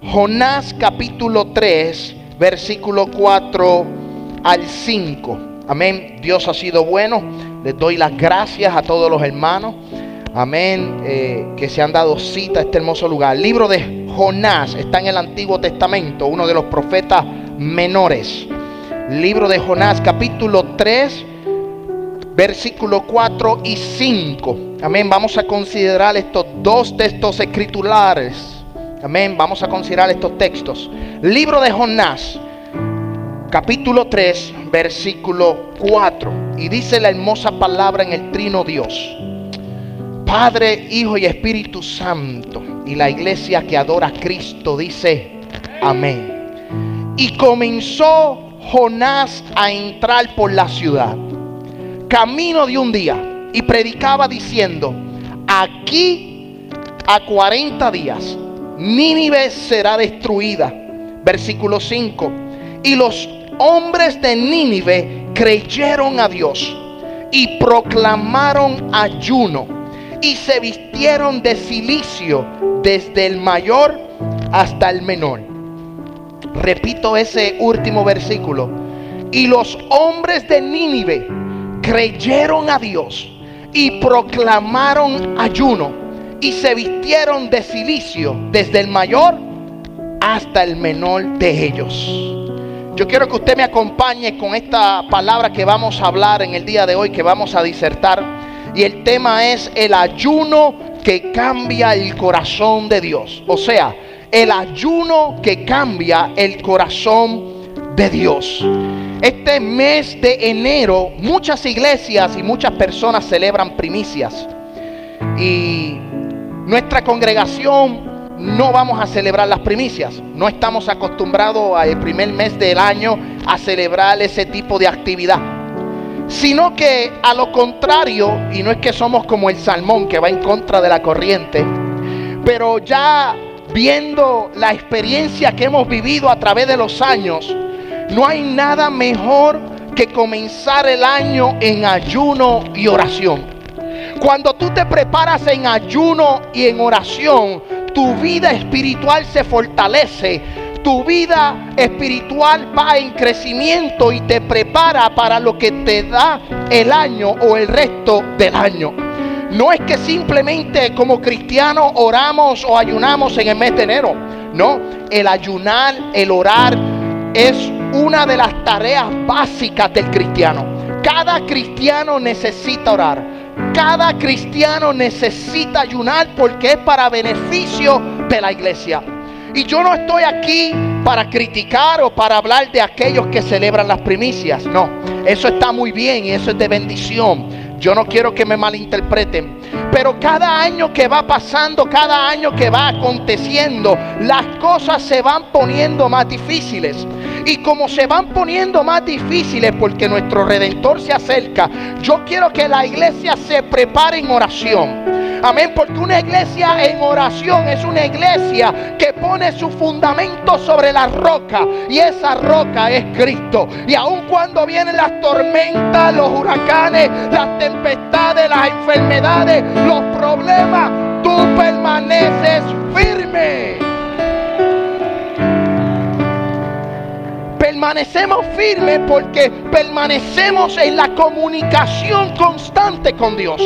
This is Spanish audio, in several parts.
Jonás capítulo 3, versículo 4 al 5. Amén. Dios ha sido bueno. Les doy las gracias a todos los hermanos. Amén. Eh, que se han dado cita a este hermoso lugar. Libro de Jonás está en el Antiguo Testamento, uno de los profetas menores. Libro de Jonás capítulo 3, versículo 4 y 5. Amén. Vamos a considerar estos dos textos escritulares Amén. Vamos a considerar estos textos. Libro de Jonás, capítulo 3, versículo 4. Y dice la hermosa palabra en el trino Dios. Padre, Hijo y Espíritu Santo. Y la iglesia que adora a Cristo dice, amén. Y comenzó Jonás a entrar por la ciudad, camino de un día, y predicaba diciendo, aquí a 40 días Nínive será destruida. Versículo 5. Y los hombres de Nínive creyeron a Dios y proclamaron ayuno y se vistieron de silicio desde el mayor hasta el menor. Repito ese último versículo. Y los hombres de Nínive creyeron a Dios y proclamaron ayuno y se vistieron de silicio desde el mayor hasta el menor de ellos. Yo quiero que usted me acompañe con esta palabra que vamos a hablar en el día de hoy, que vamos a disertar. Y el tema es el ayuno que cambia el corazón de Dios. O sea, el ayuno que cambia el corazón de Dios. Este mes de enero muchas iglesias y muchas personas celebran primicias. Y nuestra congregación no vamos a celebrar las primicias. No estamos acostumbrados al primer mes del año a celebrar ese tipo de actividad. Sino que a lo contrario, y no es que somos como el salmón que va en contra de la corriente, pero ya viendo la experiencia que hemos vivido a través de los años, no hay nada mejor que comenzar el año en ayuno y oración. Cuando tú te preparas en ayuno y en oración, tu vida espiritual se fortalece. Tu vida espiritual va en crecimiento y te prepara para lo que te da el año o el resto del año. No es que simplemente como cristianos oramos o ayunamos en el mes de enero. No, el ayunar, el orar es una de las tareas básicas del cristiano. Cada cristiano necesita orar. Cada cristiano necesita ayunar porque es para beneficio de la iglesia. Y yo no estoy aquí para criticar o para hablar de aquellos que celebran las primicias. No, eso está muy bien y eso es de bendición. Yo no quiero que me malinterpreten. Pero cada año que va pasando, cada año que va aconteciendo, las cosas se van poniendo más difíciles. Y como se van poniendo más difíciles porque nuestro redentor se acerca, yo quiero que la iglesia se prepare en oración. Amén, porque una iglesia en oración es una iglesia que pone su fundamento sobre la roca y esa roca es Cristo. Y aun cuando vienen las tormentas, los huracanes, las tempestades, las enfermedades, los problemas, tú permaneces firme. Permanecemos firmes porque permanecemos en la comunicación constante con Dios.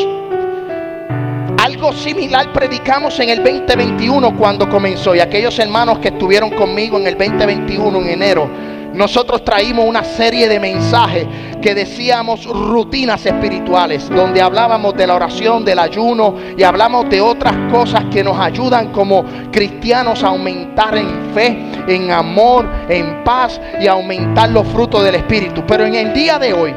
Algo similar predicamos en el 2021 cuando comenzó y aquellos hermanos que estuvieron conmigo en el 2021 en enero nosotros traímos una serie de mensajes que decíamos rutinas espirituales, donde hablábamos de la oración, del ayuno y hablamos de otras cosas que nos ayudan como cristianos a aumentar en fe, en amor, en paz y aumentar los frutos del Espíritu. Pero en el día de hoy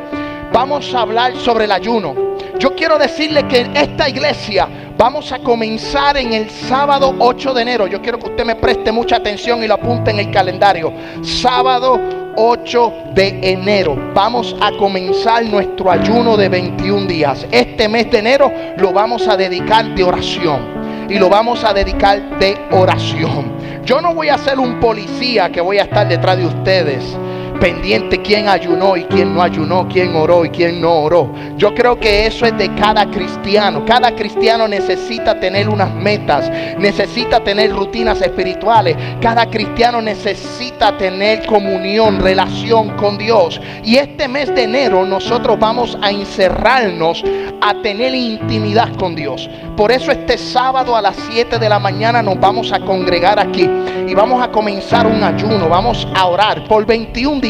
vamos a hablar sobre el ayuno. Yo quiero decirle que en esta iglesia vamos a comenzar en el sábado 8 de enero. Yo quiero que usted me preste mucha atención y lo apunte en el calendario. Sábado 8 de enero vamos a comenzar nuestro ayuno de 21 días. Este mes de enero lo vamos a dedicar de oración y lo vamos a dedicar de oración. Yo no voy a ser un policía que voy a estar detrás de ustedes pendiente quién ayunó y quién no ayunó, quién oró y quién no oró. Yo creo que eso es de cada cristiano. Cada cristiano necesita tener unas metas, necesita tener rutinas espirituales. Cada cristiano necesita tener comunión, relación con Dios. Y este mes de enero nosotros vamos a encerrarnos a tener intimidad con Dios. Por eso este sábado a las 7 de la mañana nos vamos a congregar aquí y vamos a comenzar un ayuno, vamos a orar por 21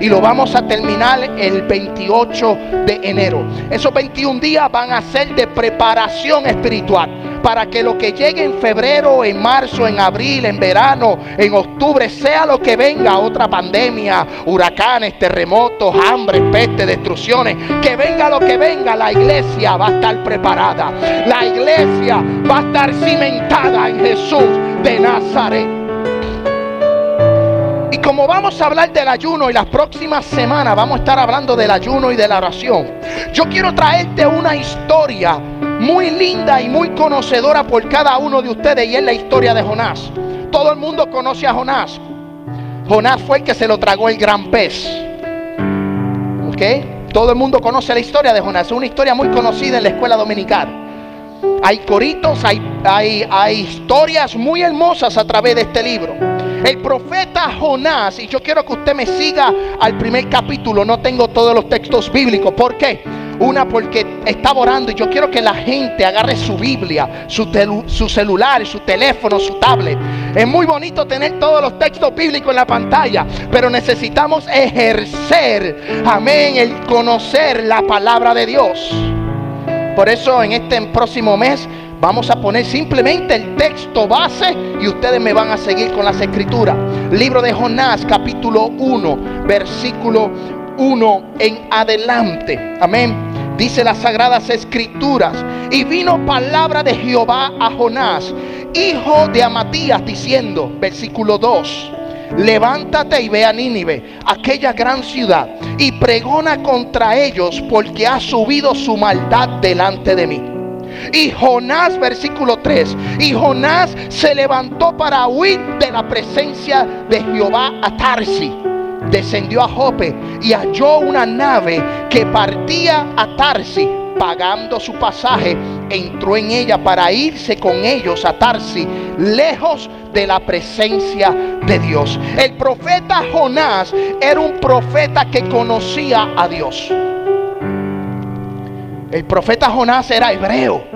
y lo vamos a terminar el 28 de enero. Esos 21 días van a ser de preparación espiritual para que lo que llegue en febrero, en marzo, en abril, en verano, en octubre, sea lo que venga, otra pandemia, huracanes, terremotos, hambre, peste, destrucciones, que venga lo que venga, la iglesia va a estar preparada. La iglesia va a estar cimentada en Jesús de Nazaret. Como vamos a hablar del ayuno y las próximas semanas vamos a estar hablando del ayuno y de la oración, yo quiero traerte una historia muy linda y muy conocedora por cada uno de ustedes y es la historia de Jonás. Todo el mundo conoce a Jonás. Jonás fue el que se lo tragó el gran pez. ¿Ok? Todo el mundo conoce la historia de Jonás. Es una historia muy conocida en la escuela dominical. Hay coritos, hay, hay, hay historias muy hermosas a través de este libro. El profeta Jonás, y yo quiero que usted me siga al primer capítulo, no tengo todos los textos bíblicos. ¿Por qué? Una porque estaba orando y yo quiero que la gente agarre su Biblia, su, su, celular, su teléfono, su tablet. Es muy bonito tener todos los textos bíblicos en la pantalla, pero necesitamos ejercer, amén, el conocer la palabra de Dios. Por eso en este próximo mes Vamos a poner simplemente el texto base y ustedes me van a seguir con las escrituras. Libro de Jonás, capítulo 1, versículo 1 en adelante. Amén. Dice las sagradas escrituras. Y vino palabra de Jehová a Jonás, hijo de Amatías, diciendo, versículo 2. Levántate y ve a Nínive, aquella gran ciudad, y pregona contra ellos, porque ha subido su maldad delante de mí. Y Jonás, versículo 3, y Jonás se levantó para huir de la presencia de Jehová a Tarsi. Descendió a Jope y halló una nave que partía a Tarsi. Pagando su pasaje, entró en ella para irse con ellos a Tarsi, lejos de la presencia de Dios. El profeta Jonás era un profeta que conocía a Dios. El profeta Jonás era hebreo.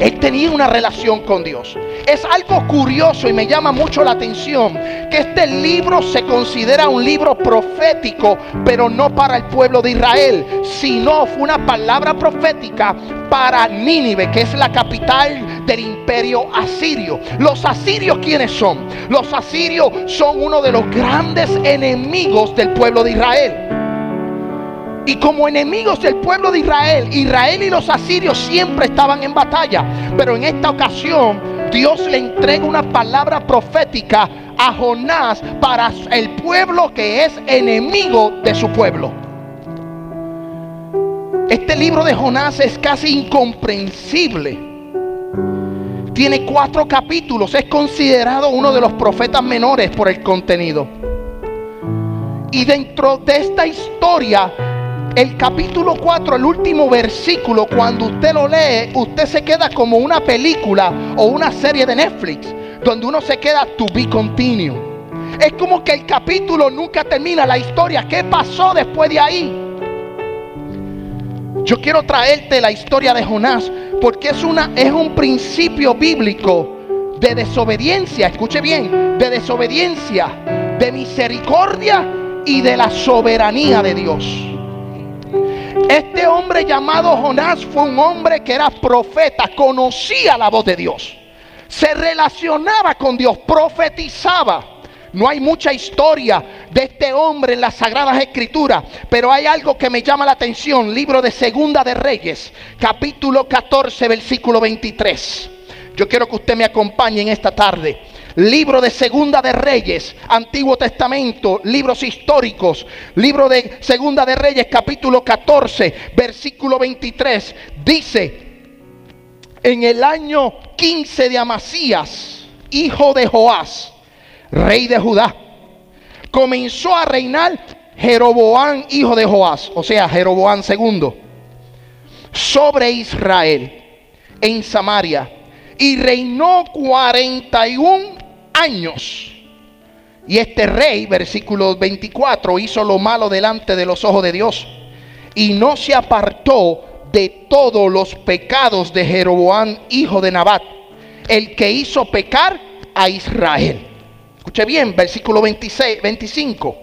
Él tenía una relación con Dios. Es algo curioso y me llama mucho la atención que este libro se considera un libro profético, pero no para el pueblo de Israel, sino fue una palabra profética para Nínive, que es la capital del imperio asirio. Los asirios, ¿quiénes son? Los asirios son uno de los grandes enemigos del pueblo de Israel. Y como enemigos del pueblo de Israel, Israel y los asirios siempre estaban en batalla. Pero en esta ocasión Dios le entrega una palabra profética a Jonás para el pueblo que es enemigo de su pueblo. Este libro de Jonás es casi incomprensible. Tiene cuatro capítulos. Es considerado uno de los profetas menores por el contenido. Y dentro de esta historia el capítulo 4, el último versículo, cuando usted lo lee, usted se queda como una película o una serie de Netflix, donde uno se queda to be continued. Es como que el capítulo nunca termina, la historia, ¿qué pasó después de ahí? Yo quiero traerte la historia de Jonás porque es, una, es un principio bíblico de desobediencia, escuche bien, de desobediencia, de misericordia y de la soberanía de Dios. Este hombre llamado Jonás fue un hombre que era profeta, conocía la voz de Dios, se relacionaba con Dios, profetizaba. No hay mucha historia de este hombre en las Sagradas Escrituras, pero hay algo que me llama la atención. Libro de Segunda de Reyes, capítulo 14, versículo 23. Yo quiero que usted me acompañe en esta tarde. Libro de Segunda de Reyes, Antiguo Testamento, libros históricos. Libro de Segunda de Reyes, capítulo 14, versículo 23. Dice, en el año 15 de Amasías, hijo de Joás, rey de Judá, comenzó a reinar Jeroboán, hijo de Joás, o sea, Jeroboán segundo, sobre Israel en Samaria y reinó 41 años. Y este rey, versículo 24, hizo lo malo delante de los ojos de Dios y no se apartó de todos los pecados de Jeroboán, hijo de Nabat, el que hizo pecar a Israel. Escuche bien, versículo 26, 25.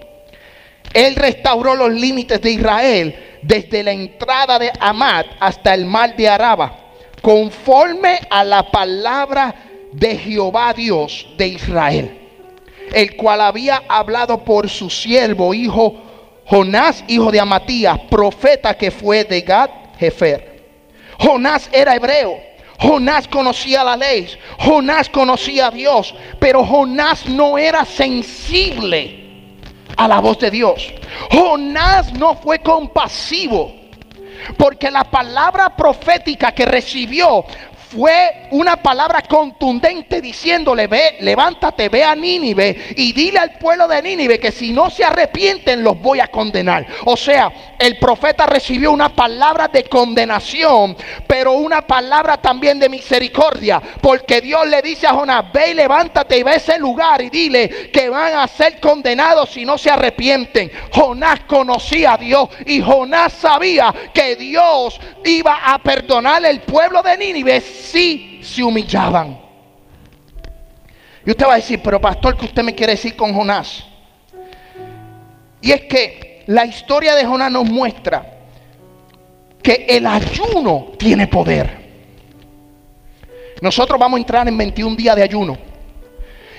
Él restauró los límites de Israel desde la entrada de Amad hasta el mar de Araba, conforme a la palabra de Jehová Dios de Israel, el cual había hablado por su siervo, hijo Jonás, hijo de Amatías, profeta que fue de Gad Jefer. Jonás era hebreo Jonás conocía la ley, Jonás conocía a Dios, pero Jonás no era sensible a la voz de Dios. Jonás no fue compasivo, porque la palabra profética que recibió fue una palabra contundente diciéndole, ve, levántate, ve a Nínive y dile al pueblo de Nínive que si no se arrepienten los voy a condenar. O sea, el profeta recibió una palabra de condenación, pero una palabra también de misericordia, porque Dios le dice a Jonás, ve y levántate y ve ese lugar y dile que van a ser condenados si no se arrepienten. Jonás conocía a Dios y Jonás sabía que Dios iba a perdonar el pueblo de Nínive sí se humillaban. Y usted va a decir, pero pastor, ¿qué usted me quiere decir con Jonás? Y es que la historia de Jonás nos muestra que el ayuno tiene poder. Nosotros vamos a entrar en 21 días de ayuno.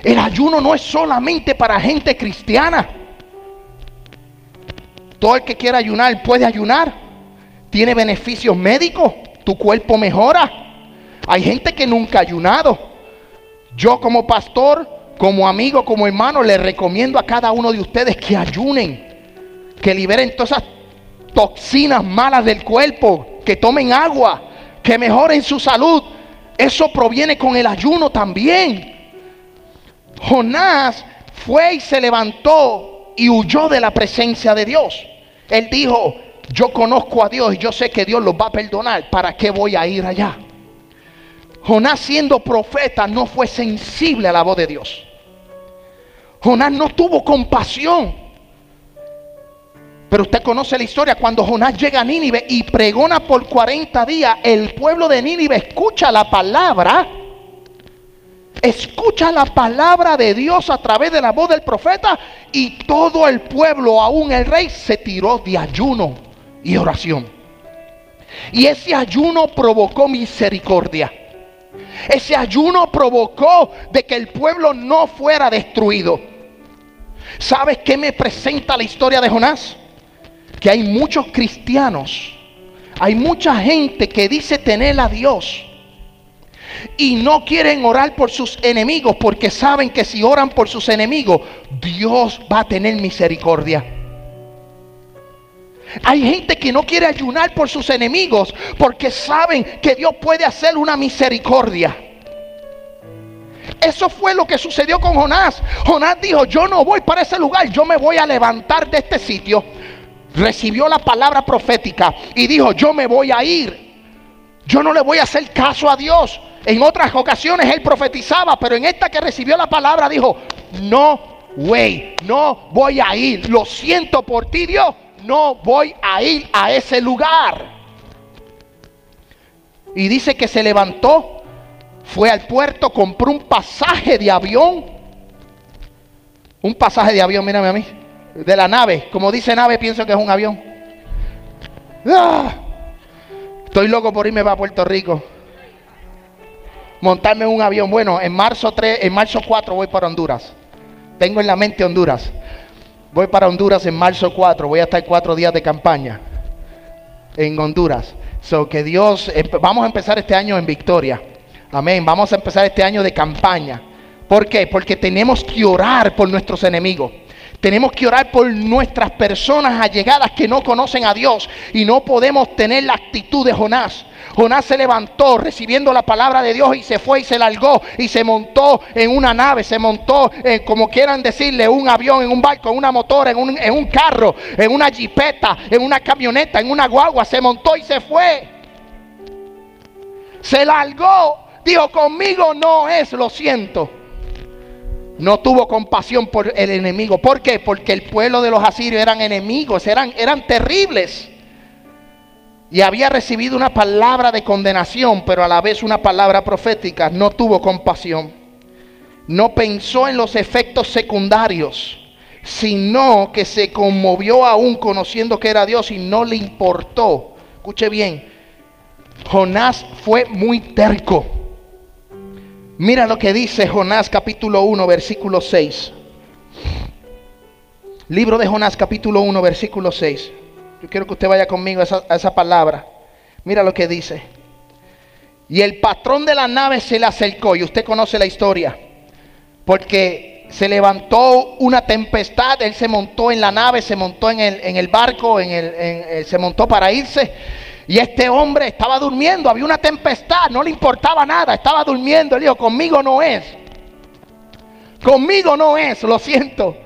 El ayuno no es solamente para gente cristiana. Todo el que quiera ayunar puede ayunar. Tiene beneficios médicos. Tu cuerpo mejora. Hay gente que nunca ha ayunado. Yo como pastor, como amigo, como hermano, le recomiendo a cada uno de ustedes que ayunen, que liberen todas esas toxinas malas del cuerpo, que tomen agua, que mejoren su salud. Eso proviene con el ayuno también. Jonás fue y se levantó y huyó de la presencia de Dios. Él dijo, yo conozco a Dios y yo sé que Dios los va a perdonar. ¿Para qué voy a ir allá? Jonás siendo profeta no fue sensible a la voz de Dios. Jonás no tuvo compasión. Pero usted conoce la historia, cuando Jonás llega a Nínive y pregona por 40 días, el pueblo de Nínive escucha la palabra, escucha la palabra de Dios a través de la voz del profeta y todo el pueblo, aún el rey, se tiró de ayuno y oración. Y ese ayuno provocó misericordia. Ese ayuno provocó de que el pueblo no fuera destruido. ¿Sabes qué me presenta la historia de Jonás? Que hay muchos cristianos, hay mucha gente que dice tener a Dios y no quieren orar por sus enemigos porque saben que si oran por sus enemigos, Dios va a tener misericordia. Hay gente que no quiere ayunar por sus enemigos porque saben que Dios puede hacer una misericordia. Eso fue lo que sucedió con Jonás. Jonás dijo, yo no voy para ese lugar, yo me voy a levantar de este sitio. Recibió la palabra profética y dijo, yo me voy a ir. Yo no le voy a hacer caso a Dios. En otras ocasiones él profetizaba, pero en esta que recibió la palabra dijo, no, güey, no voy a ir. Lo siento por ti, Dios no voy a ir a ese lugar. Y dice que se levantó, fue al puerto, compró un pasaje de avión. Un pasaje de avión, mírame a mí. de la nave. Como dice nave, pienso que es un avión. ¡Ah! Estoy loco por irme para Puerto Rico. Montarme en un avión. Bueno, en marzo 3, en marzo 4 voy para Honduras. Tengo en la mente Honduras. Voy para Honduras en marzo 4. Voy a estar cuatro días de campaña en Honduras. So que Dios, vamos a empezar este año en victoria. Amén. Vamos a empezar este año de campaña. ¿Por qué? Porque tenemos que orar por nuestros enemigos. Tenemos que orar por nuestras personas allegadas que no conocen a Dios y no podemos tener la actitud de Jonás. Jonás se levantó recibiendo la palabra de Dios y se fue y se largó y se montó en una nave, se montó, en, como quieran decirle, un avión, en un barco, en una motora, en un, en un carro, en una jipeta, en una camioneta, en una guagua, se montó y se fue. Se largó, dijo, conmigo no es, lo siento no tuvo compasión por el enemigo. ¿Por qué? Porque el pueblo de los asirios eran enemigos, eran, eran terribles. Y había recibido una palabra de condenación, pero a la vez una palabra profética. No tuvo compasión. No pensó en los efectos secundarios, sino que se conmovió aún conociendo que era Dios y no le importó. Escuche bien, Jonás fue muy terco. Mira lo que dice Jonás capítulo 1, versículo 6. Libro de Jonás capítulo 1, versículo 6. Yo quiero que usted vaya conmigo a esa, a esa palabra. Mira lo que dice. Y el patrón de la nave se le acercó, y usted conoce la historia, porque se levantó una tempestad, él se montó en la nave, se montó en el, en el barco, en el, en, se montó para irse, y este hombre estaba durmiendo, había una tempestad, no le importaba nada, estaba durmiendo. Él dijo, conmigo no es. Conmigo no es, lo siento.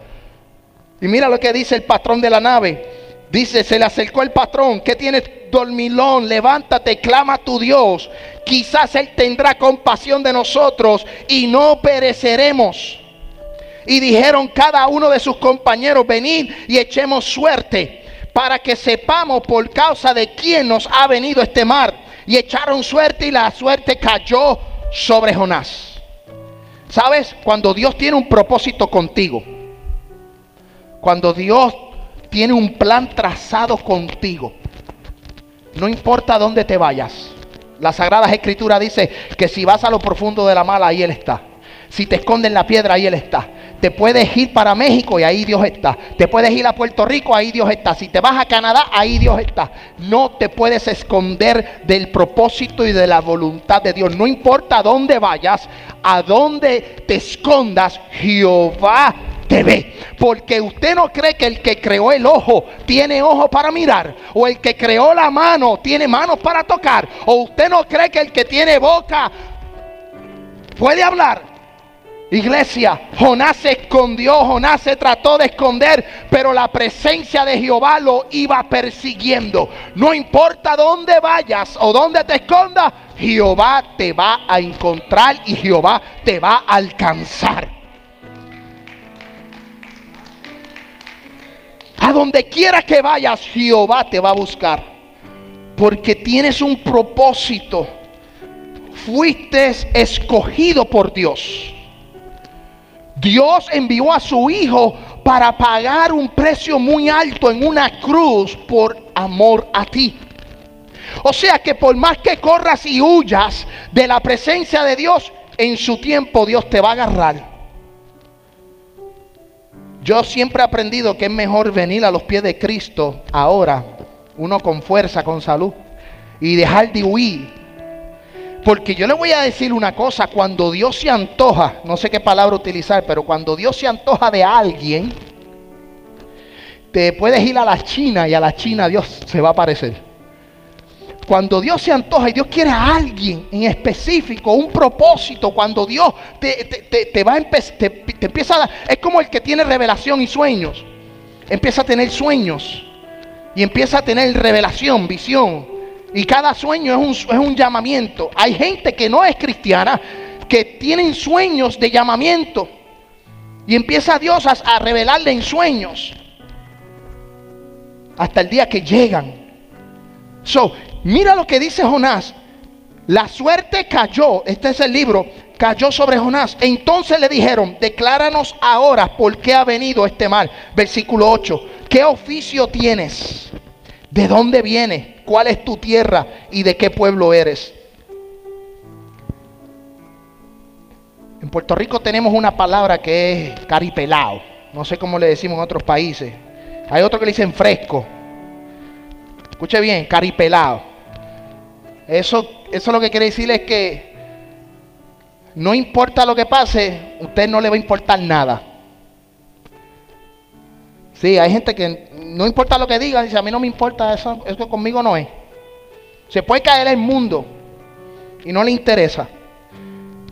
Y mira lo que dice el patrón de la nave. Dice, se le acercó el patrón, ¿qué tienes dormilón? Levántate, clama a tu Dios. Quizás Él tendrá compasión de nosotros y no pereceremos. Y dijeron cada uno de sus compañeros, venid y echemos suerte para que sepamos por causa de quién nos ha venido este mar. Y echaron suerte y la suerte cayó sobre Jonás. ¿Sabes? Cuando Dios tiene un propósito contigo, cuando Dios tiene un plan trazado contigo, no importa dónde te vayas. La Sagrada Escritura dice que si vas a lo profundo de la mala, ahí Él está. Si te esconde en la piedra, ahí Él está. Te puedes ir para México y ahí Dios está. Te puedes ir a Puerto Rico, ahí Dios está. Si te vas a Canadá, ahí Dios está. No te puedes esconder del propósito y de la voluntad de Dios. No importa dónde vayas, a dónde te escondas, Jehová te ve. Porque usted no cree que el que creó el ojo tiene ojo para mirar. O el que creó la mano tiene manos para tocar. O usted no cree que el que tiene boca puede hablar. Iglesia, Jonás se escondió, Jonás se trató de esconder, pero la presencia de Jehová lo iba persiguiendo. No importa dónde vayas o dónde te escondas, Jehová te va a encontrar y Jehová te va a alcanzar. A donde quiera que vayas, Jehová te va a buscar. Porque tienes un propósito. Fuiste escogido por Dios. Dios envió a su Hijo para pagar un precio muy alto en una cruz por amor a ti. O sea que por más que corras y huyas de la presencia de Dios, en su tiempo Dios te va a agarrar. Yo siempre he aprendido que es mejor venir a los pies de Cristo ahora, uno con fuerza, con salud, y dejar de huir porque yo le voy a decir una cosa, cuando Dios se antoja, no sé qué palabra utilizar, pero cuando Dios se antoja de alguien, te puedes ir a la China y a la China Dios se va a aparecer. Cuando Dios se antoja y Dios quiere a alguien en específico, un propósito, cuando Dios te, va a te, empieza a dar, es como el que tiene revelación y sueños. Empieza a tener sueños y empieza a tener revelación, visión. Y cada sueño es un, es un llamamiento. Hay gente que no es cristiana, que tienen sueños de llamamiento. Y empieza Dios a, revelarle en sueños. Hasta el día que llegan. So, mira lo que dice Jonás. La suerte cayó. Este es el libro. cayó sobre Jonás. Entonces le dijeron, decláranos ahora por qué ha venido este mal. Versículo 8, ¿qué oficio tienes? ¿De dónde vienes? ¿Cuál es tu tierra? ¿Y de qué pueblo eres? En Puerto Rico tenemos una palabra que es caripelao. No sé cómo le decimos en otros países. Hay otro que le dicen fresco. Escuche bien, caripelao. Eso, eso lo que quiere decir es que no importa lo que pase, usted no le va a importar nada. Sí, hay gente que no importa lo que diga, dice, a mí no me importa eso, eso conmigo no es. Se puede caer el mundo y no le interesa.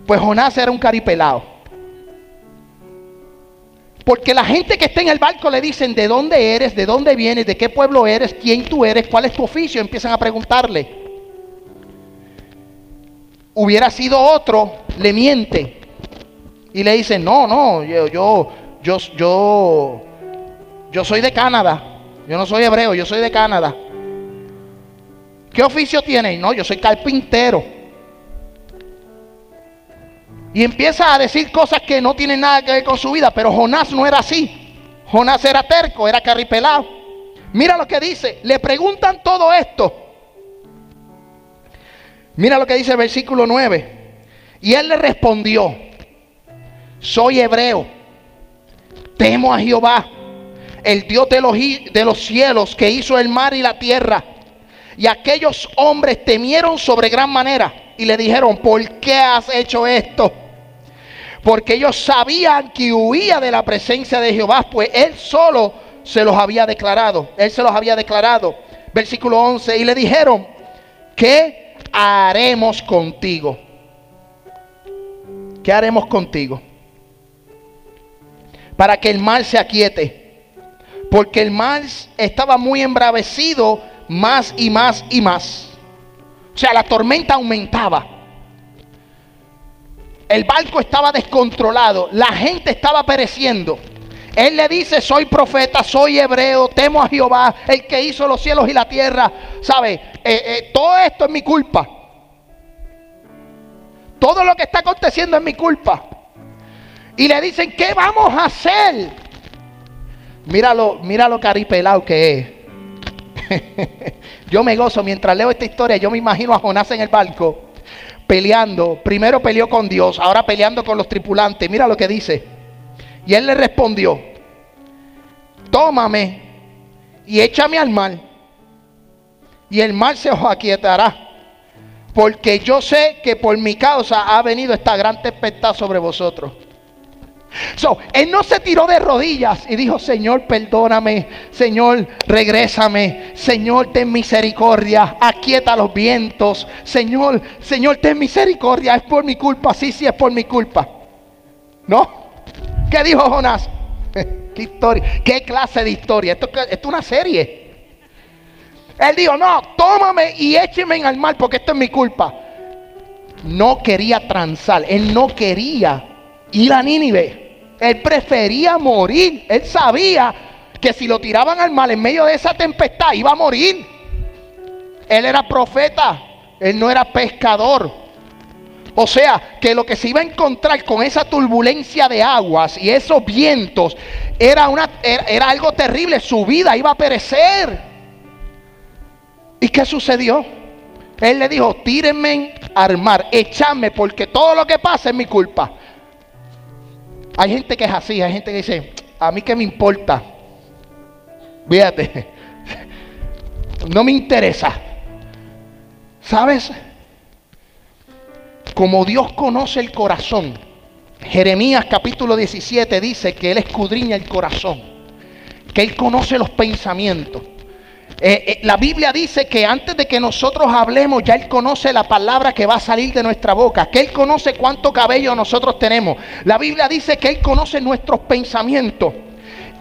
Pues Jonás era un caripelado. Porque la gente que está en el barco le dicen de dónde eres, de dónde vienes, de qué pueblo eres, quién tú eres, cuál es tu oficio. Empiezan a preguntarle. Hubiera sido otro, le miente. Y le dice, no, no, yo, yo, yo, yo, yo soy de Canadá. Yo no soy hebreo, yo soy de Canadá. ¿Qué oficio tiene? No, yo soy carpintero. Y empieza a decir cosas que no tienen nada que ver con su vida. Pero Jonás no era así. Jonás era terco, era carripelado. Mira lo que dice. Le preguntan todo esto. Mira lo que dice el versículo 9. Y él le respondió, soy hebreo, temo a Jehová, el Dios de los, de los cielos que hizo el mar y la tierra. Y aquellos hombres temieron sobre gran manera y le dijeron, ¿por qué has hecho esto? porque ellos sabían que huía de la presencia de Jehová, pues él solo se los había declarado. Él se los había declarado. Versículo 11, y le dijeron, ¿qué haremos contigo? ¿Qué haremos contigo? Para que el mal se aquiete. Porque el mal estaba muy embravecido más y más y más. O sea, la tormenta aumentaba. El barco estaba descontrolado, la gente estaba pereciendo. Él le dice, soy profeta, soy hebreo, temo a Jehová, el que hizo los cielos y la tierra. ¿Sabe? Eh, eh, todo esto es mi culpa. Todo lo que está aconteciendo es mi culpa. Y le dicen, ¿qué vamos a hacer? Míralo, míralo caripelado que es. yo me gozo mientras leo esta historia, yo me imagino a Jonás en el barco peleando. Primero peleó con Dios, ahora peleando con los tripulantes. Mira lo que dice. Y él le respondió, tómame y échame al mar. Y el mar se os aquietará. Porque yo sé que por mi causa ha venido esta gran tempestad sobre vosotros. So, él no se tiró de rodillas y dijo, Señor, perdóname, Señor, regrésame, Señor, ten misericordia, aquieta los vientos, Señor, Señor, ten misericordia, es por mi culpa, sí, sí, es por mi culpa. ¿No? ¿Qué dijo Jonás? ¿Qué historia? ¿Qué clase de historia? Esto, es una serie. Él dijo, no, tómame y écheme en el mar porque esto es mi culpa. No quería transar, él no quería ir a Nínive. Él prefería morir. Él sabía que si lo tiraban al mar en medio de esa tempestad iba a morir. Él era profeta, él no era pescador. O sea, que lo que se iba a encontrar con esa turbulencia de aguas y esos vientos era, una, era, algo terrible. Su vida iba a perecer. ¿Y qué sucedió? Él le dijo, tírenme al mar, échame porque todo lo que pasa es mi culpa. Hay gente que es así, hay gente que dice, a mí qué me importa. Fíjate, no me interesa. ¿Sabes? Como Dios conoce el corazón, Jeremías capítulo 17 dice que Él escudriña el corazón, que Él conoce los pensamientos. Eh, eh, la Biblia dice que antes de que nosotros hablemos, ya Él conoce la palabra que va a salir de nuestra boca, que Él conoce cuánto cabello nosotros tenemos. La Biblia dice que Él conoce nuestros pensamientos.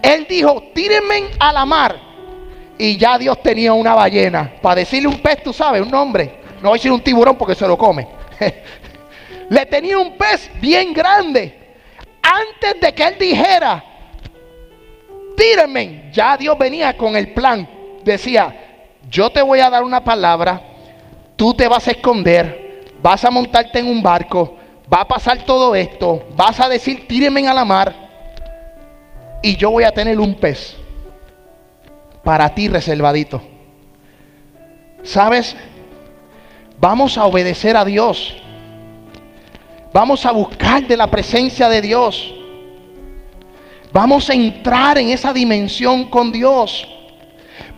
Él dijo, tírenme a la mar. Y ya Dios tenía una ballena. Para decirle un pez, tú sabes, un nombre. No voy a decir un tiburón porque se lo come. Le tenía un pez bien grande. Antes de que Él dijera, tírenme, ya Dios venía con el plan decía, yo te voy a dar una palabra, tú te vas a esconder, vas a montarte en un barco, va a pasar todo esto, vas a decir, tírenme a la mar y yo voy a tener un pez para ti reservadito. ¿Sabes? Vamos a obedecer a Dios. Vamos a buscar de la presencia de Dios. Vamos a entrar en esa dimensión con Dios.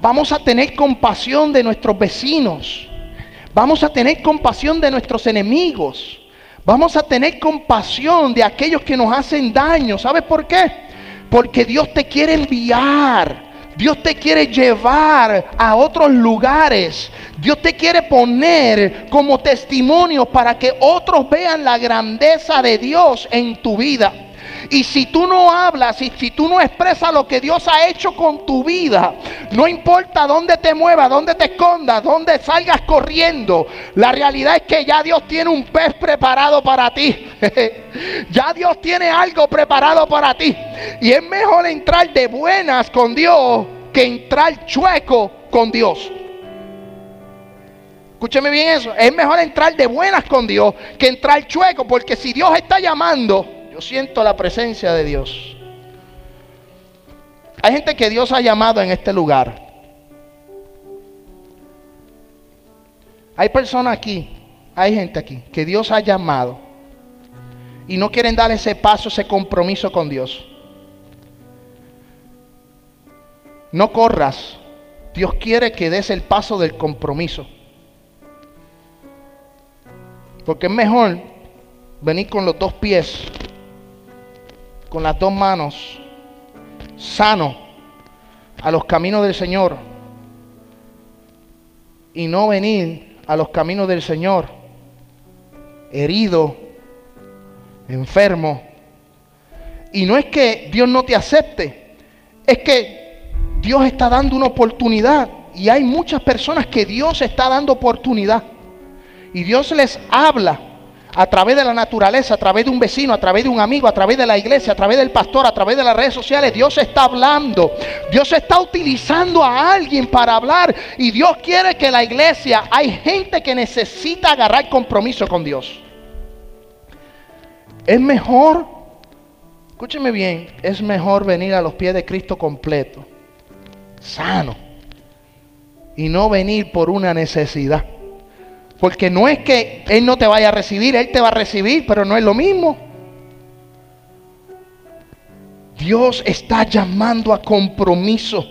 Vamos a tener compasión de nuestros vecinos. Vamos a tener compasión de nuestros enemigos. Vamos a tener compasión de aquellos que nos hacen daño. ¿Sabes por qué? Porque Dios te quiere enviar. Dios te quiere llevar a otros lugares. Dios te quiere poner como testimonio para que otros vean la grandeza de Dios en tu vida. Y si tú no hablas y si tú no expresas lo que Dios ha hecho con tu vida, no importa dónde te muevas, dónde te escondas, dónde salgas corriendo, la realidad es que ya Dios tiene un pez preparado para ti. ya Dios tiene algo preparado para ti. Y es mejor entrar de buenas con Dios que entrar chueco con Dios. Escúcheme bien eso. Es mejor entrar de buenas con Dios que entrar chueco. Porque si Dios está llamando, yo siento la presencia de Dios. Hay gente que Dios ha llamado en este lugar. Hay personas aquí, hay gente aquí que Dios ha llamado y no quieren dar ese paso, ese compromiso con Dios. No corras. Dios quiere que des el paso del compromiso. Porque es mejor venir con los dos pies con las dos manos, sano, a los caminos del Señor y no venir a los caminos del Señor herido, enfermo. Y no es que Dios no te acepte, es que Dios está dando una oportunidad y hay muchas personas que Dios está dando oportunidad. Y Dios les habla a través de la naturaleza, a través de un vecino, a través de un amigo, a través de la iglesia, a través del pastor, a través de las redes sociales. Dios está hablando. Dios está utilizando a alguien para hablar. Y Dios quiere que la iglesia, hay gente que necesita agarrar compromiso con Dios. Es mejor, escúcheme bien, es mejor venir a los pies de Cristo completo, sano, y no venir por una necesidad. Porque no es que Él no te vaya a recibir, Él te va a recibir, pero no es lo mismo. Dios está llamando a compromiso.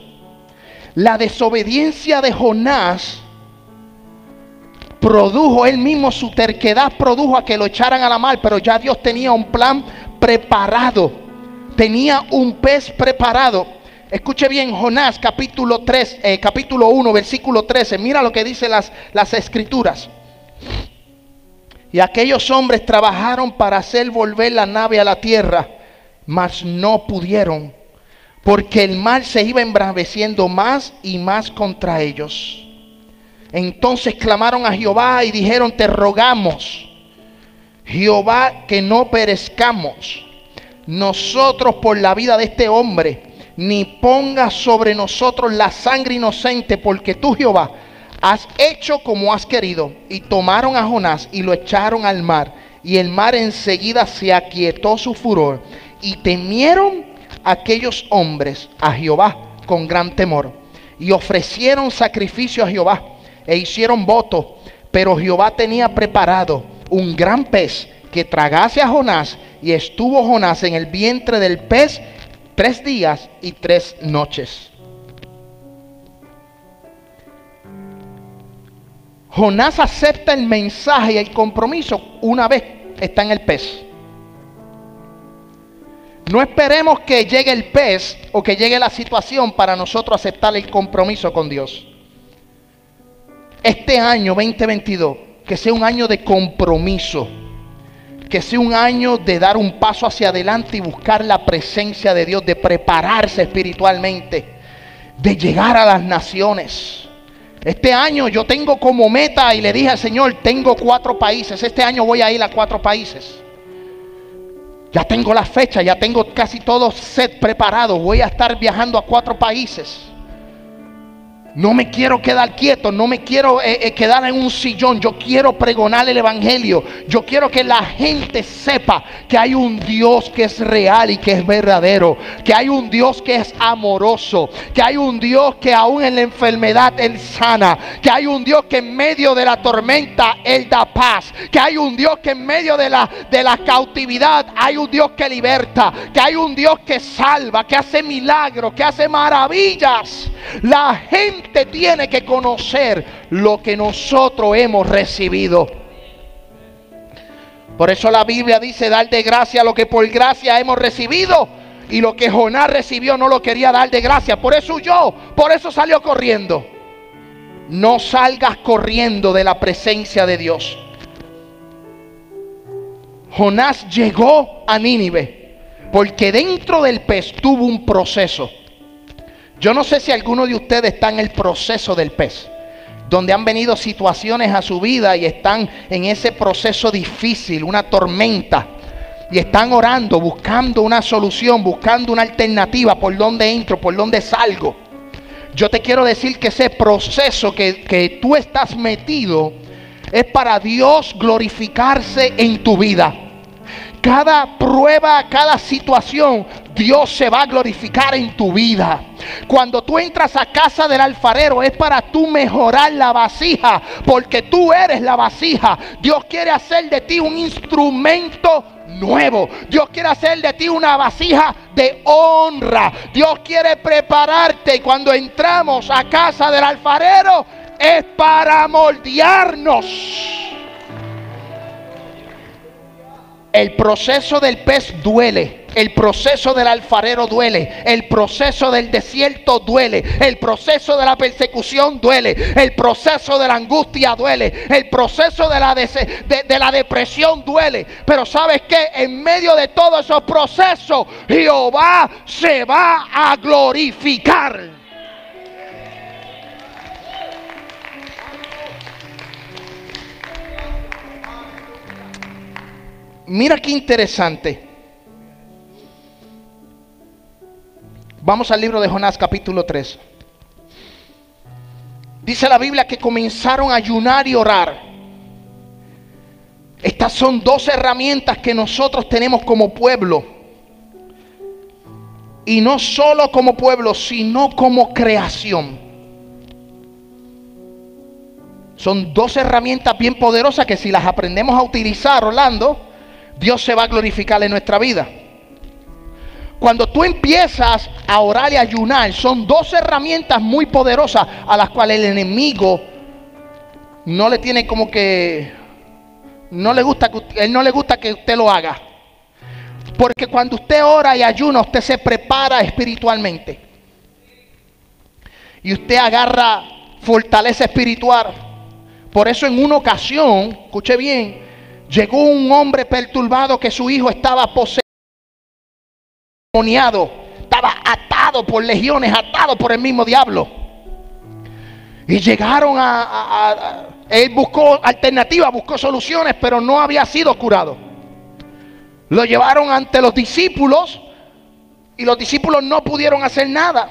La desobediencia de Jonás produjo él mismo su terquedad, produjo a que lo echaran a la mar, pero ya Dios tenía un plan preparado. Tenía un pez preparado. Escuche bien, Jonás capítulo 3, eh, capítulo 1, versículo 13. Mira lo que dice las, las escrituras. Y aquellos hombres trabajaron para hacer volver la nave a la tierra, mas no pudieron, porque el mar se iba embraveciendo más y más contra ellos. Entonces clamaron a Jehová y dijeron, te rogamos, Jehová, que no perezcamos nosotros por la vida de este hombre, ni ponga sobre nosotros la sangre inocente, porque tú, Jehová, has hecho como has querido. Y tomaron a Jonás y lo echaron al mar. Y el mar enseguida se aquietó su furor. Y temieron aquellos hombres a Jehová con gran temor. Y ofrecieron sacrificio a Jehová e hicieron voto. Pero Jehová tenía preparado un gran pez que tragase a Jonás. Y estuvo Jonás en el vientre del pez tres días y tres noches. Jonás acepta el mensaje y el compromiso una vez está en el pez. No esperemos que llegue el pez o que llegue la situación para nosotros aceptar el compromiso con Dios. Este año 2022, que sea un año de compromiso, que sea un año de dar un paso hacia adelante y buscar la presencia de Dios, de prepararse espiritualmente, de llegar a las naciones este año yo tengo como meta y le dije al Señor, tengo cuatro países. Este año voy a ir a cuatro países. Ya tengo la fecha, ya tengo casi todo set preparado. Voy a estar viajando a cuatro países. No me quiero quedar quieto, no me quiero eh, eh, quedar en un sillón. Yo quiero pregonar el Evangelio. Yo quiero que la gente sepa que hay un Dios que es real y que es verdadero. Que hay un Dios que es amoroso. Que hay un Dios que aún en la enfermedad Él sana. Que hay un Dios que en medio de la tormenta Él da paz. Que hay un Dios que en medio de la, de la cautividad hay un Dios que liberta. Que hay un Dios que salva, que hace milagros, que hace maravillas. La gente tiene que conocer lo que nosotros hemos recibido. Por eso la Biblia dice dar de gracia lo que por gracia hemos recibido. Y lo que Jonás recibió no lo quería dar de gracia. Por eso huyó. Por eso salió corriendo. No salgas corriendo de la presencia de Dios. Jonás llegó a Nínive porque dentro del pez tuvo un proceso. Yo no sé si alguno de ustedes está en el proceso del pez, donde han venido situaciones a su vida y están en ese proceso difícil, una tormenta, y están orando, buscando una solución, buscando una alternativa, por dónde entro, por dónde salgo. Yo te quiero decir que ese proceso que, que tú estás metido es para Dios glorificarse en tu vida cada prueba, cada situación, Dios se va a glorificar en tu vida. Cuando tú entras a casa del alfarero es para tú mejorar la vasija, porque tú eres la vasija. Dios quiere hacer de ti un instrumento nuevo. Dios quiere hacer de ti una vasija de honra. Dios quiere prepararte y cuando entramos a casa del alfarero es para moldearnos. El proceso del pez duele. El proceso del alfarero duele. El proceso del desierto duele. El proceso de la persecución duele. El proceso de la angustia duele. El proceso de la, de, la depresión duele. Pero sabes que en medio de todos esos procesos, Jehová se va a glorificar. Mira qué interesante. Vamos al libro de Jonás capítulo 3. Dice la Biblia que comenzaron a ayunar y orar. Estas son dos herramientas que nosotros tenemos como pueblo. Y no solo como pueblo, sino como creación. Son dos herramientas bien poderosas que si las aprendemos a utilizar, Orlando, Dios se va a glorificar en nuestra vida. Cuando tú empiezas a orar y ayunar, son dos herramientas muy poderosas a las cuales el enemigo no le tiene como que no le gusta que él no le gusta que usted lo haga. Porque cuando usted ora y ayuna, usted se prepara espiritualmente. Y usted agarra fortaleza espiritual. Por eso en una ocasión, escuche bien, Llegó un hombre perturbado que su hijo estaba poseído, estaba atado por legiones, atado por el mismo diablo. Y llegaron a, él buscó alternativas, buscó soluciones, pero no había sido curado. Lo llevaron ante los discípulos y los discípulos no pudieron hacer nada.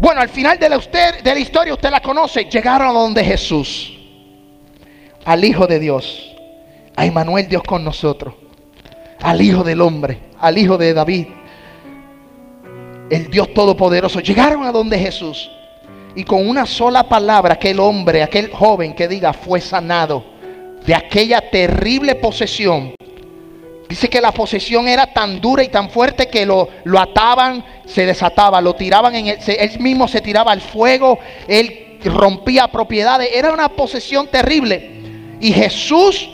Bueno, al final de la, usted, de la historia usted la conoce, llegaron a donde Jesús al Hijo de Dios, a Emmanuel Dios con nosotros, al Hijo del Hombre, al Hijo de David, el Dios Todopoderoso. Llegaron a donde Jesús y con una sola palabra aquel hombre, aquel joven que diga fue sanado de aquella terrible posesión. Dice que la posesión era tan dura y tan fuerte que lo, lo ataban, se desataba, lo tiraban en el, él mismo se tiraba al fuego, él rompía propiedades, era una posesión terrible. Y Jesús,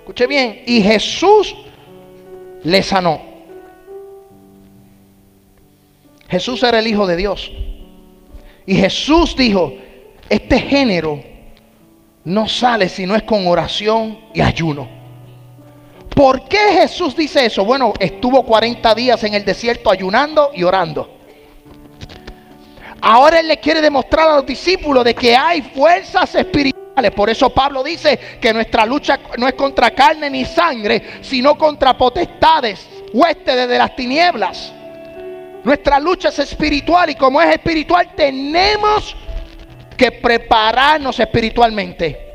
escuche bien, y Jesús le sanó. Jesús era el Hijo de Dios. Y Jesús dijo, este género no sale si no es con oración y ayuno. ¿Por qué Jesús dice eso? Bueno, estuvo 40 días en el desierto ayunando y orando. Ahora Él le quiere demostrar a los discípulos de que hay fuerzas espirituales por eso Pablo dice que nuestra lucha no es contra carne ni sangre, sino contra potestades, huestes de las tinieblas. Nuestra lucha es espiritual y como es espiritual tenemos que prepararnos espiritualmente.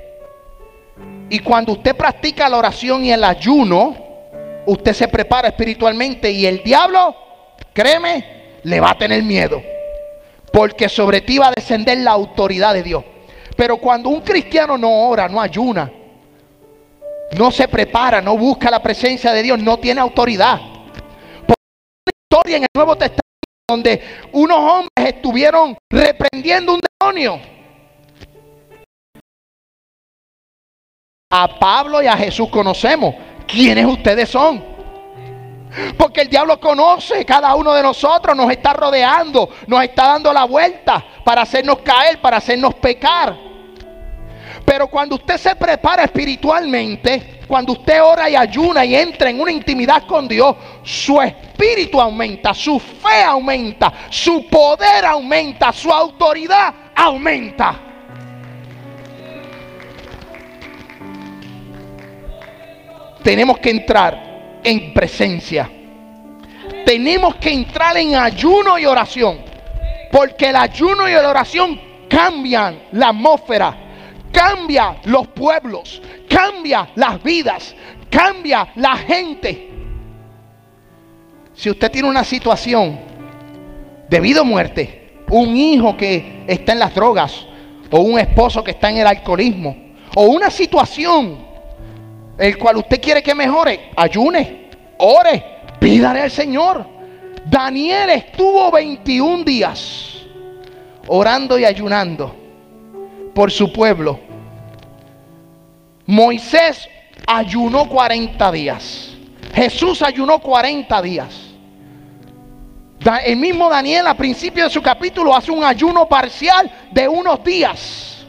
Y cuando usted practica la oración y el ayuno, usted se prepara espiritualmente y el diablo, créeme, le va a tener miedo. Porque sobre ti va a descender la autoridad de Dios. Pero cuando un cristiano no ora, no ayuna, no se prepara, no busca la presencia de Dios, no tiene autoridad. Por una historia en el Nuevo Testamento donde unos hombres estuvieron reprendiendo un demonio. A Pablo y a Jesús conocemos. ¿Quiénes ustedes son? Porque el diablo conoce cada uno de nosotros, nos está rodeando, nos está dando la vuelta para hacernos caer, para hacernos pecar. Pero cuando usted se prepara espiritualmente, cuando usted ora y ayuna y entra en una intimidad con Dios, su espíritu aumenta, su fe aumenta, su poder aumenta, su autoridad aumenta. Tenemos que entrar en presencia. Tenemos que entrar en ayuno y oración. Porque el ayuno y la oración cambian la atmósfera cambia los pueblos, cambia las vidas, cambia la gente. Si usted tiene una situación de vida o muerte, un hijo que está en las drogas, o un esposo que está en el alcoholismo, o una situación el cual usted quiere que mejore, ayune, ore, pídale al Señor. Daniel estuvo 21 días orando y ayunando por su pueblo Moisés ayunó 40 días. Jesús ayunó 40 días. El mismo Daniel a principio de su capítulo hace un ayuno parcial de unos días.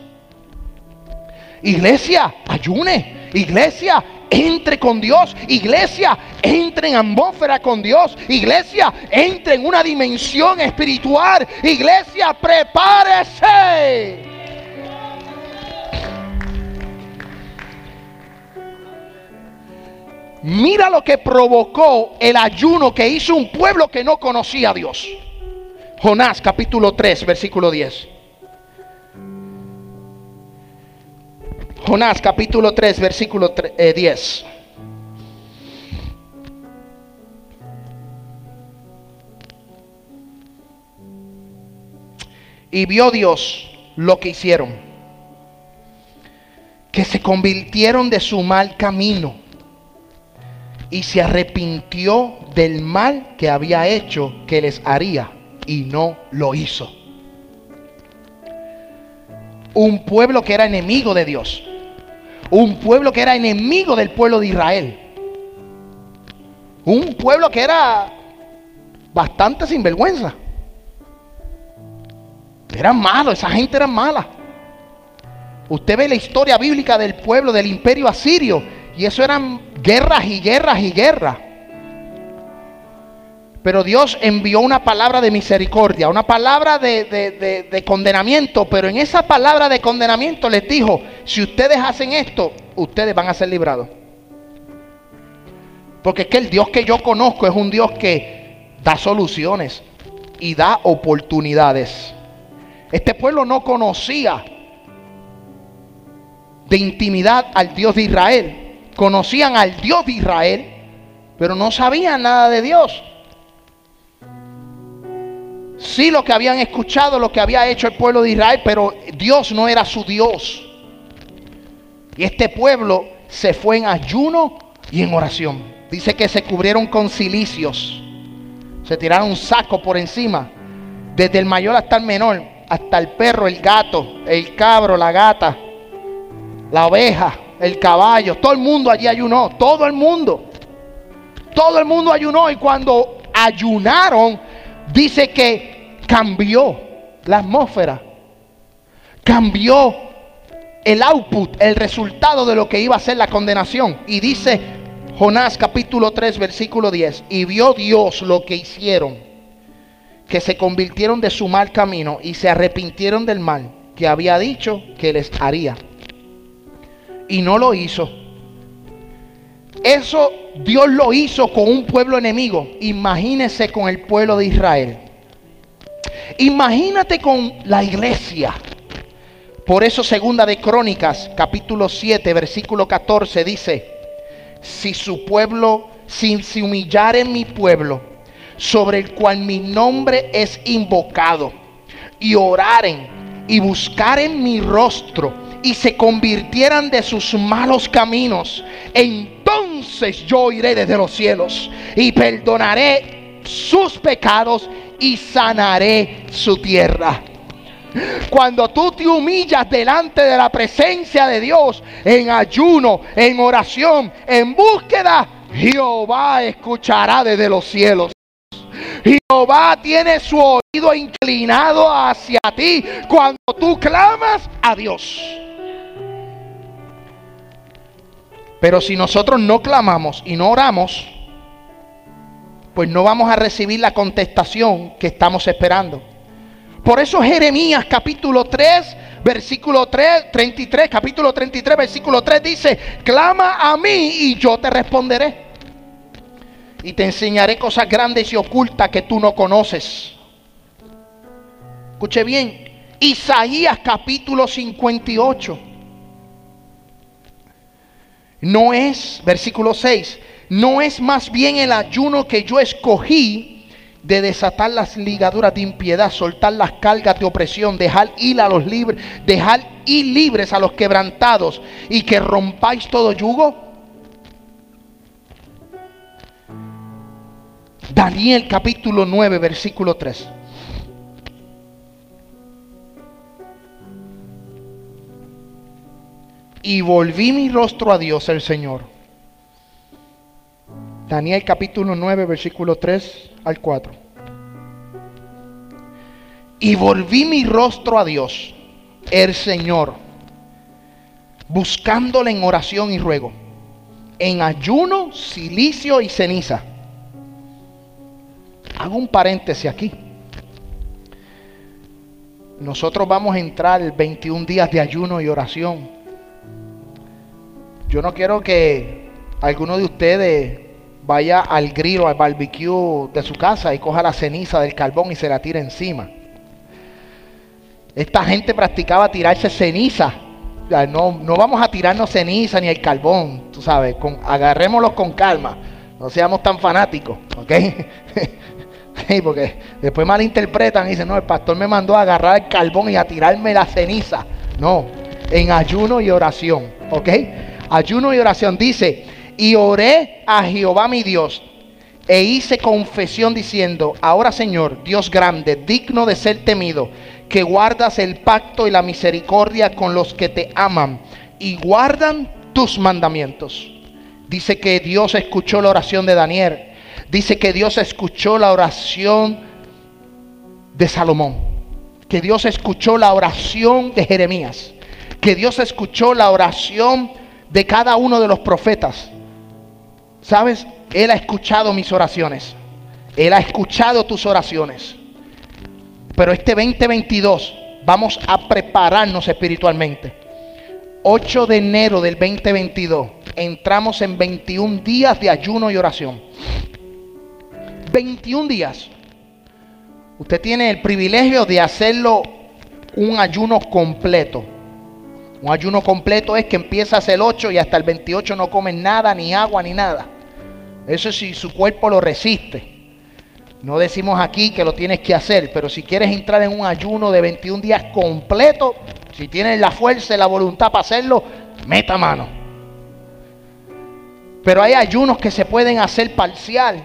Iglesia, ayune. Iglesia, entre con Dios. Iglesia, entre en atmósfera con Dios. Iglesia, entre en una dimensión espiritual. Iglesia, prepárese. Mira lo que provocó el ayuno que hizo un pueblo que no conocía a Dios. Jonás capítulo 3, versículo 10. Jonás capítulo 3, versículo 10. Eh, y vio Dios lo que hicieron, que se convirtieron de su mal camino y se arrepintió del mal que había hecho que les haría y no lo hizo. Un pueblo que era enemigo de Dios. Un pueblo que era enemigo del pueblo de Israel. Un pueblo que era bastante sinvergüenza. Eran malos, esa gente era mala. Usted ve la historia bíblica del pueblo del imperio asirio y eso eran guerras y guerras y guerras. Pero Dios envió una palabra de misericordia, una palabra de, condenamiento. Pero en esa palabra de condenamiento les dijo, si ustedes hacen esto, ustedes van a ser librados. Porque es que el Dios que yo conozco es un Dios que da soluciones y da oportunidades. Este pueblo no conocía de intimidad al Dios de Israel conocían al Dios de Israel, pero no sabían nada de Dios. Sí lo que habían escuchado, lo que había hecho el pueblo de Israel, pero Dios no era su Dios. Y este pueblo se fue en ayuno y en oración. Dice que se cubrieron con cilicios. Se tiraron un saco por encima. Desde el mayor hasta el menor. Hasta el perro, el gato, el cabro, la gata, la oveja, el caballo, todo el mundo allí ayunó, todo el mundo. Todo el mundo ayunó y cuando ayunaron, dice que cambió la atmósfera. Cambió el output, el resultado de lo que iba a ser la condenación. Y dice Jonás capítulo 3, versículo 10, y vio Dios lo que hicieron, que se convirtieron de su mal camino y se arrepintieron del mal que había dicho que les haría y no lo hizo. Eso Dios lo hizo con un pueblo enemigo. Imagínese con el pueblo de Israel. Imagínate con la iglesia. Por eso segunda de Crónicas, capítulo 7, versículo 14 dice, si su pueblo, sin se humillar en mi pueblo, sobre el cual mi nombre es invocado, y oraren y buscaren mi rostro, y se convirtieran de sus malos caminos, entonces yo iré desde los cielos y perdonaré sus pecados y sanaré su tierra. Cuando tú te humillas delante de la presencia de Dios en ayuno, en oración, en búsqueda, Jehová escuchará desde los cielos. Jehová tiene su oído inclinado hacia ti cuando tú clamas a Dios. Pero si nosotros no clamamos y no oramos, pues no vamos a recibir la contestación que estamos esperando. Por eso Jeremías capítulo 3, versículo 3, 33, capítulo 33, versículo 3 dice, clama a mí y yo te responderé. Y te enseñaré cosas grandes y ocultas que tú no conoces. Escuche bien, Isaías capítulo 58. No es, versículo 6, no es más bien el ayuno que yo escogí de desatar las ligaduras de impiedad, soltar las cargas de opresión, dejar ir a los libres, dejar ir libres a los quebrantados y que rompáis todo yugo. Daniel capítulo 9, versículo 3. Y volví mi rostro a Dios el Señor. Daniel capítulo 9, versículo 3 al 4. Y volví mi rostro a Dios, el Señor, buscándole en oración y ruego, en ayuno, silicio y ceniza. Hago un paréntesis aquí. Nosotros vamos a entrar 21 días de ayuno y oración yo no quiero que alguno de ustedes vaya al grill o al barbecue de su casa y coja la ceniza del carbón y se la tire encima. Esta gente practicaba tirarse ceniza. No, no vamos a tirarnos ceniza ni el carbón, tú sabes, con, agarrémoslo con calma. No seamos tan fanáticos, ¿ok? porque después malinterpretan y dicen, no, el pastor me mandó a agarrar el carbón y a tirarme la ceniza. No, en ayuno y oración, ¿ok? Ayuno y oración. Dice, y oré a Jehová mi Dios e hice confesión diciendo, ahora Señor, Dios grande, digno de ser temido, que guardas el pacto y la misericordia con los que te aman y guardan tus mandamientos. Dice que Dios escuchó la oración de Daniel. Dice que Dios escuchó la oración de Salomón. Que Dios escuchó la oración de Jeremías. Que Dios escuchó la oración de cada uno de los profetas. ¿Sabes? Él ha escuchado mis oraciones. Él ha escuchado tus oraciones. Pero este 2022 vamos a prepararnos espiritualmente. 8 de enero del 2022 entramos en 21 días de ayuno y oración. 21 días. Usted tiene el privilegio de hacerlo un ayuno completo. Un ayuno completo es que empiezas el 8 y hasta el 28 no comes nada, ni agua, ni nada. Eso si su cuerpo lo resiste. No decimos aquí que lo tienes que hacer, pero si quieres entrar en un ayuno de 21 días completo, si tienes la fuerza y la voluntad para hacerlo, meta mano. Pero hay ayunos que se pueden hacer parcial.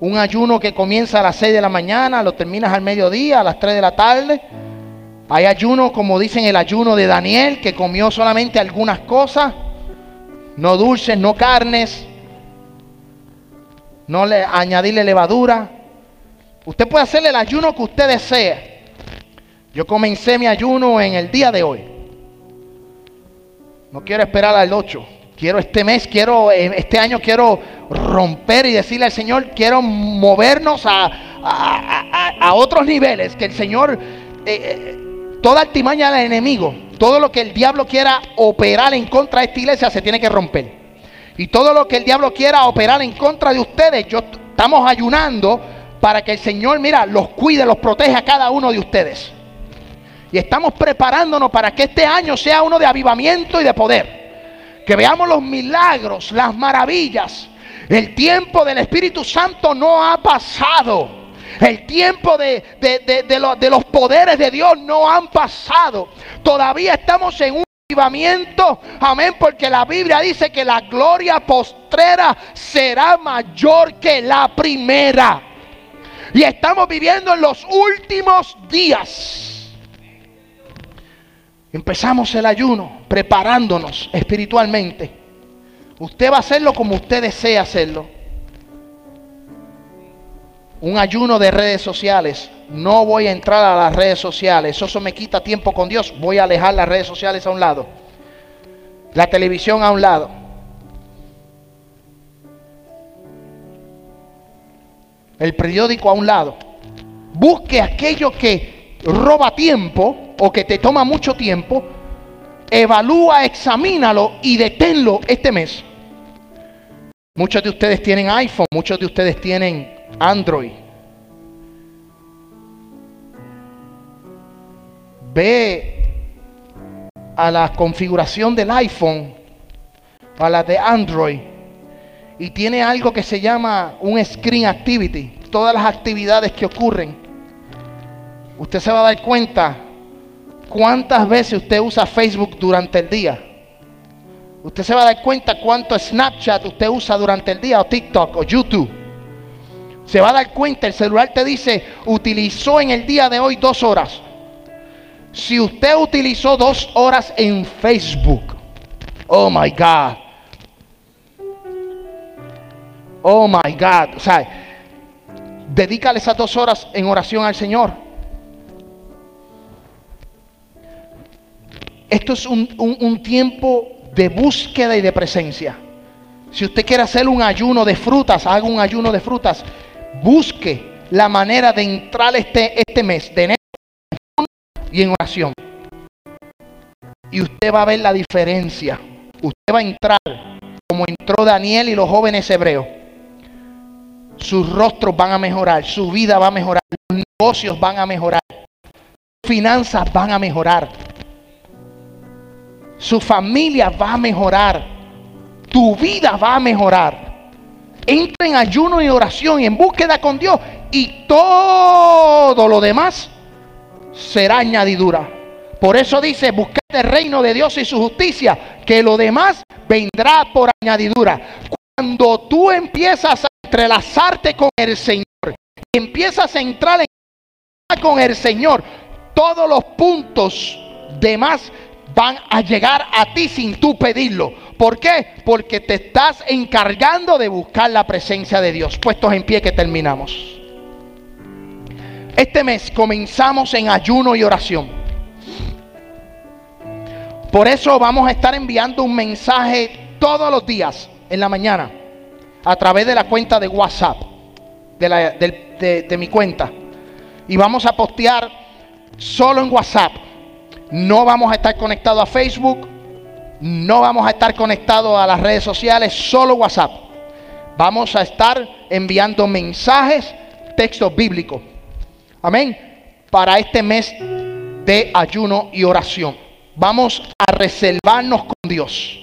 Un ayuno que comienza a las 6 de la mañana, lo terminas al mediodía, a las 3 de la tarde hay ayuno, como dicen el ayuno de Daniel, que comió solamente algunas cosas, no dulces, no carnes, no le, añadirle levadura. Usted puede hacerle el ayuno que usted desee. Yo comencé mi ayuno en el día de hoy. No quiero esperar al 8. Quiero este mes, quiero, eh, este año quiero romper y decirle al Señor, quiero movernos a, a, otros niveles. Que el Señor eh, eh, Toda artimaña del enemigo, todo lo que el diablo quiera operar en contra de esta iglesia se tiene que romper. Y todo lo que el diablo quiera operar en contra de ustedes, yo estamos ayunando para que el Señor, mira, los cuide, los proteja a cada uno de ustedes. Y estamos preparándonos para que este año sea uno de avivamiento y de poder. Que veamos los milagros, las maravillas. El tiempo del Espíritu Santo no ha pasado. El tiempo de, de, los poderes de Dios no han pasado. Todavía estamos en un avivamiento. Amén. Porque la Biblia dice que la gloria postrera será mayor que la primera. Y estamos viviendo en los últimos días. Empezamos el ayuno preparándonos espiritualmente. Usted va a hacerlo como usted desea hacerlo un ayuno de redes sociales. No voy a entrar a las redes sociales. Eso, me quita tiempo con Dios. Voy a alejar las redes sociales a un lado. La televisión a un lado. El periódico a un lado. Busque aquello que roba tiempo o que te toma mucho tiempo. Evalúa, examínalo y deténlo este mes. Muchos de ustedes tienen iPhone, muchos de ustedes tienen Android. Ve a la configuración del iPhone, a la de Android, y tiene algo que se llama un Screen Activity. Todas las actividades que ocurren. Usted se va a dar cuenta cuántas veces usted usa Facebook durante el día. Usted se va a dar cuenta cuánto Snapchat usted usa durante el día, o TikTok, o YouTube se va a dar cuenta, el celular te dice, utilizó en el día de hoy dos horas. Si usted utilizó dos horas en Facebook, oh my God. Oh my God. O sea, dedícale esas dos horas en oración al Señor. Esto es un, un tiempo de búsqueda y de presencia. Si usted quiere hacer un ayuno de frutas, haga un ayuno de frutas busque la manera de entrar este, este mes de enero y en oración. Y usted va a ver la diferencia. Usted va a entrar como entró Daniel y los jóvenes hebreos. Sus rostros van a mejorar, su vida va a mejorar, los negocios van a mejorar, sus finanzas van a mejorar, su familia va a mejorar, tu vida va a mejorar entra en ayuno y oración y en búsqueda con Dios y todo lo demás será añadidura. Por eso dice, buscad el reino de Dios y su justicia, que lo demás vendrá por añadidura. Cuando tú empiezas a entrelazarte con el Señor, empiezas a entrar en con el Señor, todos los puntos demás van a llegar a ti sin tú pedirlo. ¿Por qué? Porque te estás encargando de buscar la presencia de Dios. Puestos en pie que terminamos. Este mes comenzamos en ayuno y oración. Por eso vamos a estar enviando un mensaje todos los días en la mañana a través de la cuenta de WhatsApp, de, de mi cuenta. Y vamos a postear solo en WhatsApp no vamos a estar conectados a Facebook, no vamos a estar conectados a las redes sociales, solo WhatsApp. Vamos a estar enviando mensajes, textos bíblicos. Amén. Para este mes de ayuno y oración. Vamos a reservarnos con Dios.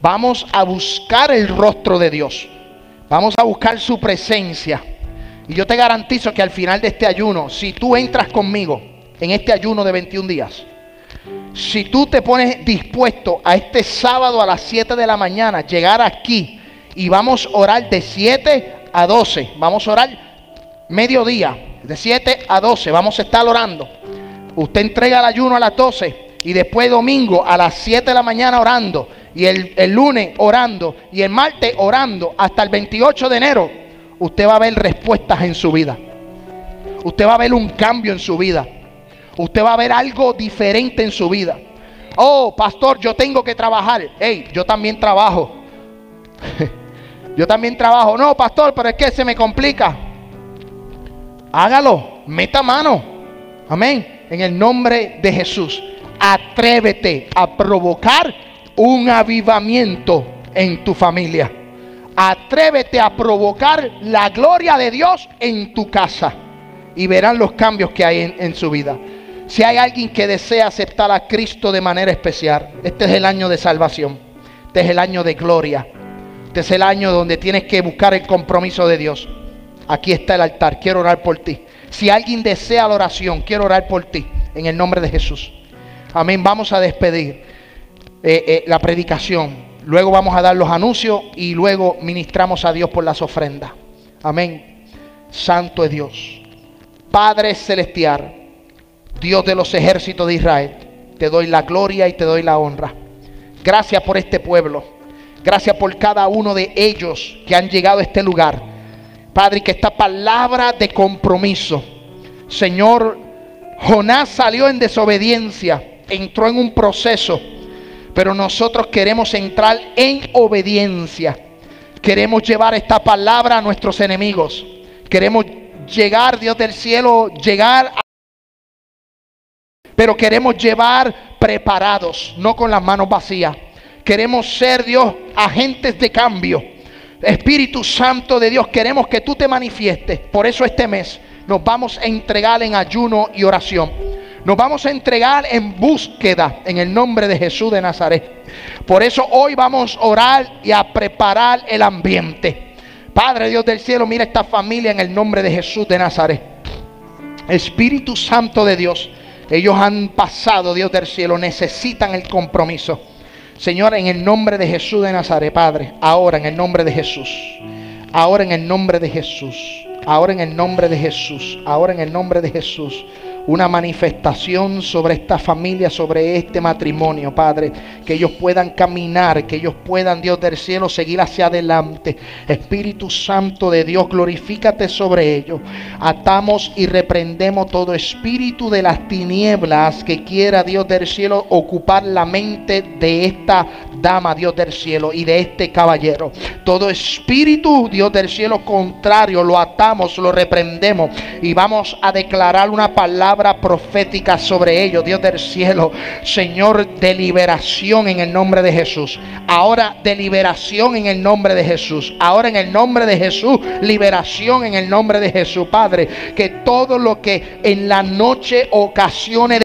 Vamos a buscar el rostro de Dios. Vamos a buscar su presencia. Y yo te garantizo que al final de este ayuno, si tú entras conmigo en este ayuno de 21 días, si tú te pones dispuesto a este sábado a las 7 de la mañana llegar aquí y vamos a orar de 7 a 12, vamos a orar mediodía, de 7 a 12, vamos a estar orando. Usted entrega el ayuno a las 12 y después domingo a las 7 de la mañana orando y el, el lunes orando y el martes orando hasta el 28 de enero, usted va a ver respuestas en su vida. Usted va a ver un cambio en su vida usted va a ver algo diferente en su vida. Oh, pastor, yo tengo que trabajar. Hey, yo también trabajo. yo también trabajo. No, pastor, pero es que se me complica. Hágalo, meta mano. Amén. En el nombre de Jesús. Atrévete a provocar un avivamiento en tu familia. Atrévete a provocar la gloria de Dios en tu casa y verán los cambios que hay en, su vida. Si hay alguien que desea aceptar a Cristo de manera especial, este es el año de salvación, este es el año de gloria, este es el año donde tienes que buscar el compromiso de Dios. Aquí está el altar, quiero orar por ti. Si alguien desea la oración, quiero orar por ti, en el nombre de Jesús. Amén, vamos a despedir eh, eh, la predicación. Luego vamos a dar los anuncios y luego ministramos a Dios por las ofrendas. Amén. Santo es Dios. Padre celestial, Dios de los ejércitos de Israel, te doy la gloria y te doy la honra. Gracias por este pueblo. Gracias por cada uno de ellos que han llegado a este lugar. Padre, que esta palabra de compromiso, Señor, Jonás salió en desobediencia, entró en un proceso, pero nosotros queremos entrar en obediencia. Queremos llevar esta palabra a nuestros enemigos. Queremos llegar, Dios del cielo, llegar. Pero queremos llevar preparados, no con las manos vacías. Queremos ser, Dios, agentes de cambio. Espíritu Santo de Dios, queremos que tú te manifiestes. Por eso este mes nos vamos a entregar en ayuno y oración. Nos vamos a entregar en búsqueda en el nombre de Jesús de Nazaret. Por eso hoy vamos a orar y a preparar el ambiente. Padre Dios del cielo, mira esta familia en el nombre de Jesús de Nazaret. Espíritu Santo de Dios, ellos han pasado, Dios del cielo, necesitan el compromiso. Señor, en el nombre de Jesús de Nazaret, Padre, ahora en el nombre de Jesús, ahora en el nombre de Jesús, ahora en el nombre de Jesús, ahora en el nombre de Jesús una manifestación sobre esta familia, sobre este matrimonio, Padre. Que ellos puedan caminar, que ellos puedan, Dios del cielo, seguir hacia adelante. Espíritu Santo de Dios, glorifícate sobre ellos. Atamos y reprendemos todo espíritu de las tinieblas que quiera, Dios del cielo, ocupar la mente de esta dama, Dios del cielo, y de este caballero. Todo espíritu, Dios del cielo, contrario, lo atamos, lo reprendemos y vamos a declarar una palabra profética sobre ellos, Dios del cielo. Señor, de liberación en el nombre de Jesús. Ahora de liberación en el nombre de Jesús. Ahora en el nombre de Jesús, liberación en el nombre de Jesús, Padre. Que todo lo que en la noche ocasione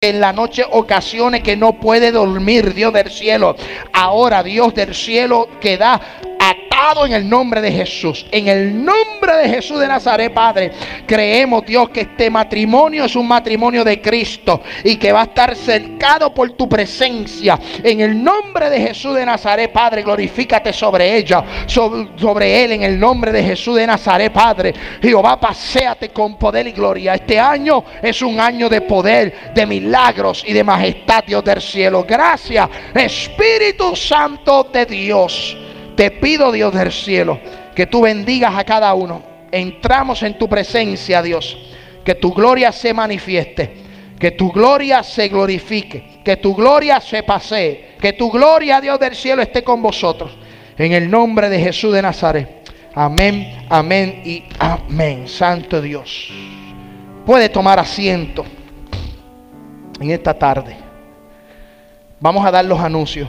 en la noche ocasiones que no puede dormir, Dios del cielo. Ahora, Dios del cielo, que da en el nombre de Jesús. En el nombre de Jesús de Nazaret, Padre, creemos, Dios, que este matrimonio es un matrimonio de Cristo y que va a estar cercado por tu presencia. En el nombre de Jesús de Nazaret, Padre, glorifícate sobre ella, sobre, él, en el nombre de Jesús de Nazaret, Padre. Jehová, paséate con poder y gloria. Este año es un año de poder, de milagros y de majestad, Dios del cielo. Gracias, Espíritu Santo de Dios. Te pido, Dios del cielo, que tú bendigas a cada uno. Entramos en tu presencia, Dios. Que tu gloria se manifieste. Que tu gloria se glorifique. Que tu gloria se pasee. Que tu gloria, Dios del cielo, esté con vosotros. En el nombre de Jesús de Nazaret. Amén, amén y amén. Santo Dios. Puede tomar asiento en esta tarde. Vamos a dar los anuncios.